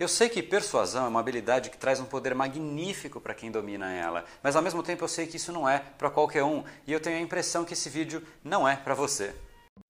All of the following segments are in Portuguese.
Eu sei que persuasão é uma habilidade que traz um poder magnífico para quem domina ela, mas ao mesmo tempo eu sei que isso não é para qualquer um e eu tenho a impressão que esse vídeo não é para você.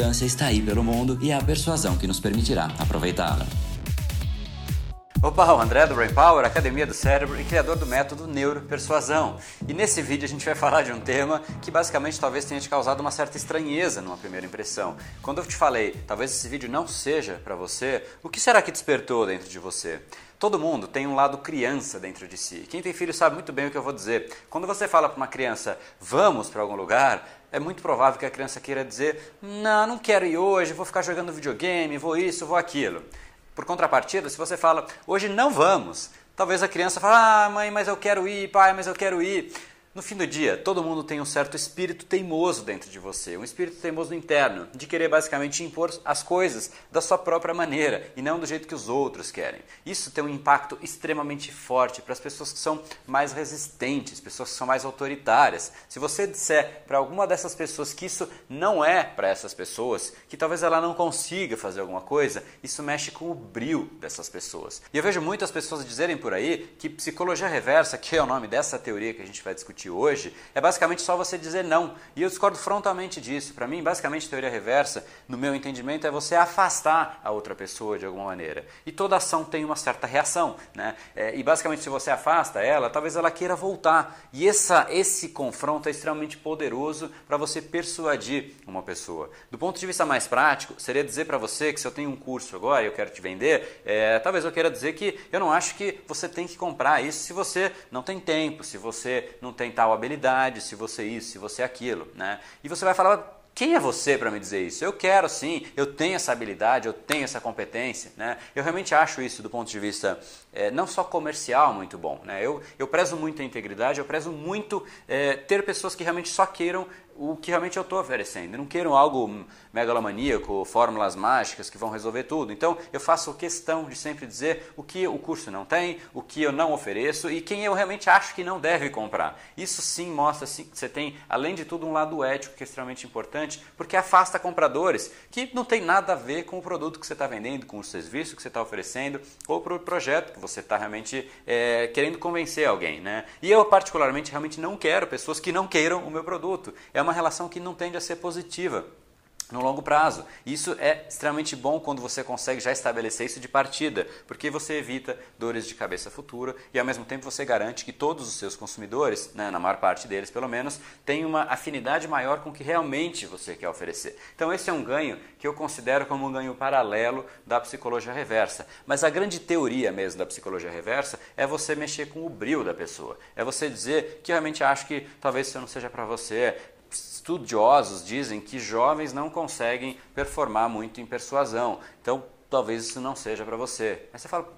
abundância está aí pelo mundo e é a persuasão que nos permitirá aproveitá-la. Opa, o André do Brain Power, Academia do Cérebro e criador do método Neuropersuasão. E nesse vídeo a gente vai falar de um tema que basicamente talvez tenha te causado uma certa estranheza numa primeira impressão. Quando eu te falei, talvez esse vídeo não seja para você, o que será que despertou dentro de você? Todo mundo tem um lado criança dentro de si. Quem tem filho sabe muito bem o que eu vou dizer. Quando você fala para uma criança, vamos para algum lugar, é muito provável que a criança queira dizer, não, não quero ir hoje, vou ficar jogando videogame, vou isso, vou aquilo. Por contrapartida, se você fala, hoje não vamos, talvez a criança fale, ah, mãe, mas eu quero ir, pai, mas eu quero ir. No fim do dia, todo mundo tem um certo espírito teimoso dentro de você, um espírito teimoso interno, de querer basicamente impor as coisas da sua própria maneira e não do jeito que os outros querem. Isso tem um impacto extremamente forte para as pessoas que são mais resistentes, pessoas que são mais autoritárias. Se você disser para alguma dessas pessoas que isso não é para essas pessoas, que talvez ela não consiga fazer alguma coisa, isso mexe com o brilho dessas pessoas. E eu vejo muitas pessoas dizerem por aí que psicologia reversa, que é o nome dessa teoria que a gente vai discutir, discutir hoje é basicamente só você dizer não. E eu discordo frontalmente disso. Para mim, basicamente, teoria reversa, no meu entendimento, é você afastar a outra pessoa de alguma maneira. E toda ação tem uma certa reação. Né? É, e basicamente, se você afasta ela, talvez ela queira voltar. E essa, esse confronto é extremamente poderoso para você persuadir uma pessoa. Do ponto de vista mais prático, seria dizer para você que se eu tenho um curso agora e eu quero te vender, é, talvez eu queira dizer que eu não acho que você tem que comprar isso se você não tem tempo, se você não tem tal habilidade, se você isso, se você aquilo, né? E você vai falar, quem é você para me dizer isso? Eu quero sim, eu tenho essa habilidade, eu tenho essa competência. Né? Eu realmente acho isso do ponto de vista é, não só comercial muito bom. Né? Eu, eu prezo muito a integridade, eu prezo muito é, ter pessoas que realmente só queiram o que realmente eu estou oferecendo. Eu não quero algo megalomaníaco, fórmulas mágicas que vão resolver tudo. Então eu faço questão de sempre dizer o que o curso não tem, o que eu não ofereço e quem eu realmente acho que não deve comprar. Isso sim mostra que você tem, além de tudo, um lado ético que é extremamente importante, porque afasta compradores que não tem nada a ver com o produto que você está vendendo, com o serviço que você está oferecendo ou para o projeto que você está realmente é, querendo convencer alguém. Né? E eu, particularmente, realmente não quero pessoas que não queiram o meu produto. É uma relação que não tende a ser positiva no longo prazo. Isso é extremamente bom quando você consegue já estabelecer isso de partida, porque você evita dores de cabeça futura e ao mesmo tempo você garante que todos os seus consumidores, né, na maior parte deles pelo menos, tenham uma afinidade maior com o que realmente você quer oferecer. Então esse é um ganho que eu considero como um ganho paralelo da psicologia reversa. Mas a grande teoria mesmo da psicologia reversa é você mexer com o brilho da pessoa. É você dizer que realmente acho que talvez isso não seja para você, estudiosos dizem que jovens não conseguem performar muito em persuasão. Então, talvez isso não seja para você. Mas você fala,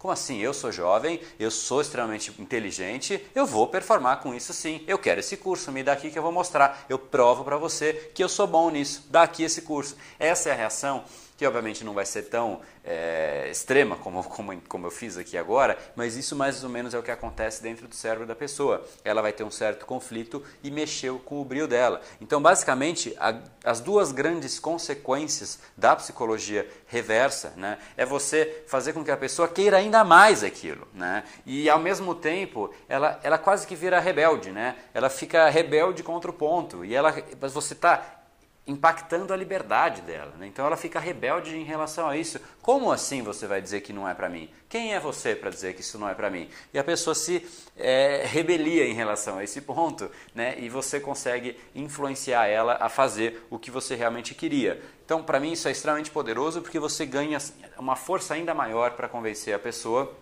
como assim? Eu sou jovem, eu sou extremamente inteligente, eu vou performar com isso sim. Eu quero esse curso, me dá aqui que eu vou mostrar. Eu provo para você que eu sou bom nisso. Dá aqui esse curso. Essa é a reação que obviamente não vai ser tão é, extrema como, como, como eu fiz aqui agora, mas isso mais ou menos é o que acontece dentro do cérebro da pessoa. Ela vai ter um certo conflito e mexeu com o brilho dela. Então, basicamente, a, as duas grandes consequências da psicologia reversa né, é você fazer com que a pessoa queira ainda mais aquilo. Né? E, ao mesmo tempo, ela, ela quase que vira rebelde. Né? Ela fica rebelde contra o ponto. E ela, você está impactando a liberdade dela. Né? Então ela fica rebelde em relação a isso. Como assim você vai dizer que não é para mim? Quem é você para dizer que isso não é para mim? E a pessoa se é, rebelia em relação a esse ponto, né? e você consegue influenciar ela a fazer o que você realmente queria. Então, para mim, isso é extremamente poderoso porque você ganha uma força ainda maior para convencer a pessoa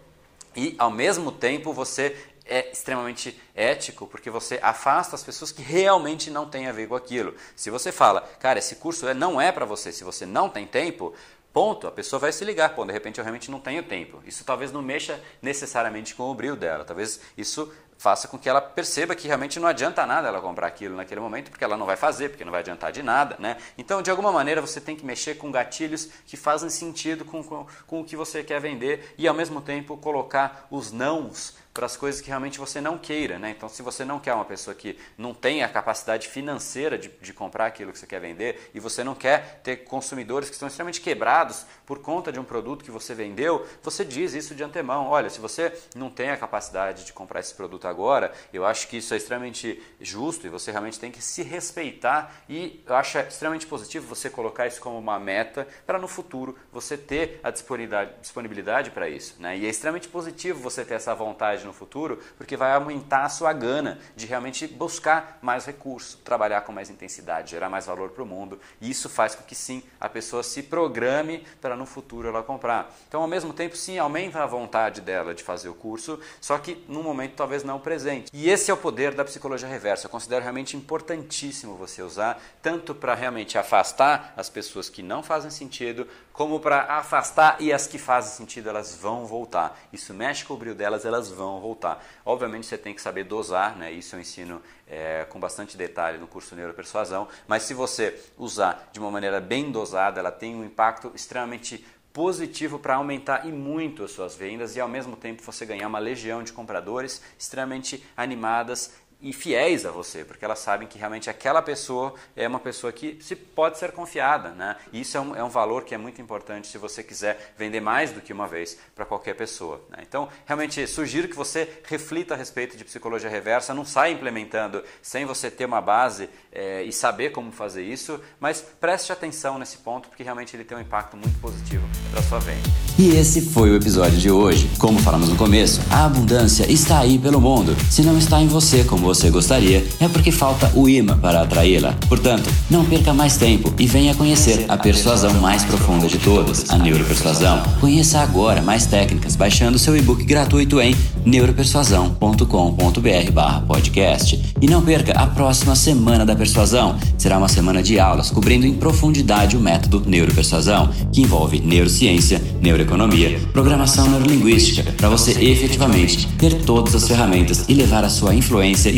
e, ao mesmo tempo, você é extremamente ético porque você afasta as pessoas que realmente não têm a ver com aquilo. Se você fala, cara, esse curso é, não é para você, se você não tem tempo, Ponto. A pessoa vai se ligar, pô, de repente eu realmente não tenho tempo. Isso talvez não mexa necessariamente com o brilho dela. Talvez isso faça com que ela perceba que realmente não adianta nada ela comprar aquilo naquele momento, porque ela não vai fazer, porque não vai adiantar de nada, né? Então, de alguma maneira, você tem que mexer com gatilhos que fazem sentido com, com, com o que você quer vender e, ao mesmo tempo, colocar os nãos para as coisas que realmente você não queira. Né? Então, se você não quer uma pessoa que não tem a capacidade financeira de, de comprar aquilo que você quer vender e você não quer ter consumidores que estão extremamente quebrados por conta de um produto que você vendeu, você diz isso de antemão. Olha, se você não tem a capacidade de comprar esse produto agora, eu acho que isso é extremamente justo e você realmente tem que se respeitar e eu acho extremamente positivo você colocar isso como uma meta para no futuro você ter a disponibilidade, disponibilidade para isso. Né? E é extremamente positivo você ter essa vontade no futuro, porque vai aumentar a sua gana de realmente buscar mais recursos, trabalhar com mais intensidade, gerar mais valor para o mundo. E isso faz com que sim, a pessoa se programe para no futuro ela comprar. Então, ao mesmo tempo, sim, aumenta a vontade dela de fazer o curso, só que num momento talvez não presente. E esse é o poder da psicologia reversa. Eu considero realmente importantíssimo você usar, tanto para realmente afastar as pessoas que não fazem sentido, como para afastar e as que fazem sentido elas vão voltar. Isso mexe com o brilho delas, elas vão voltar. Obviamente você tem que saber dosar, né? isso eu ensino é, com bastante detalhe no curso Neuropersuasão, mas se você usar de uma maneira bem dosada, ela tem um impacto extremamente positivo para aumentar e muito as suas vendas e ao mesmo tempo você ganhar uma legião de compradores extremamente animadas e fiéis a você, porque elas sabem que realmente aquela pessoa é uma pessoa que se pode ser confiada, né? E isso é um, é um valor que é muito importante se você quiser vender mais do que uma vez para qualquer pessoa. Né? Então, realmente sugiro que você reflita a respeito de psicologia reversa, não saia implementando sem você ter uma base é, e saber como fazer isso, mas preste atenção nesse ponto porque realmente ele tem um impacto muito positivo para sua venda. E esse foi o episódio de hoje. Como falamos no começo, a abundância está aí pelo mundo. Se não está em você como você gostaria, é porque falta o imã para atraí-la. Portanto, não perca mais tempo e venha conhecer a persuasão mais profunda de todas, a neuropersuasão. Conheça agora mais técnicas baixando seu e-book gratuito em neuropersuasão.com.br/podcast. E não perca a próxima semana da persuasão. Será uma semana de aulas cobrindo em profundidade o método neuropersuasão, que envolve neurociência, neuroeconomia, programação neurolinguística, para você efetivamente ter todas as ferramentas e levar a sua influência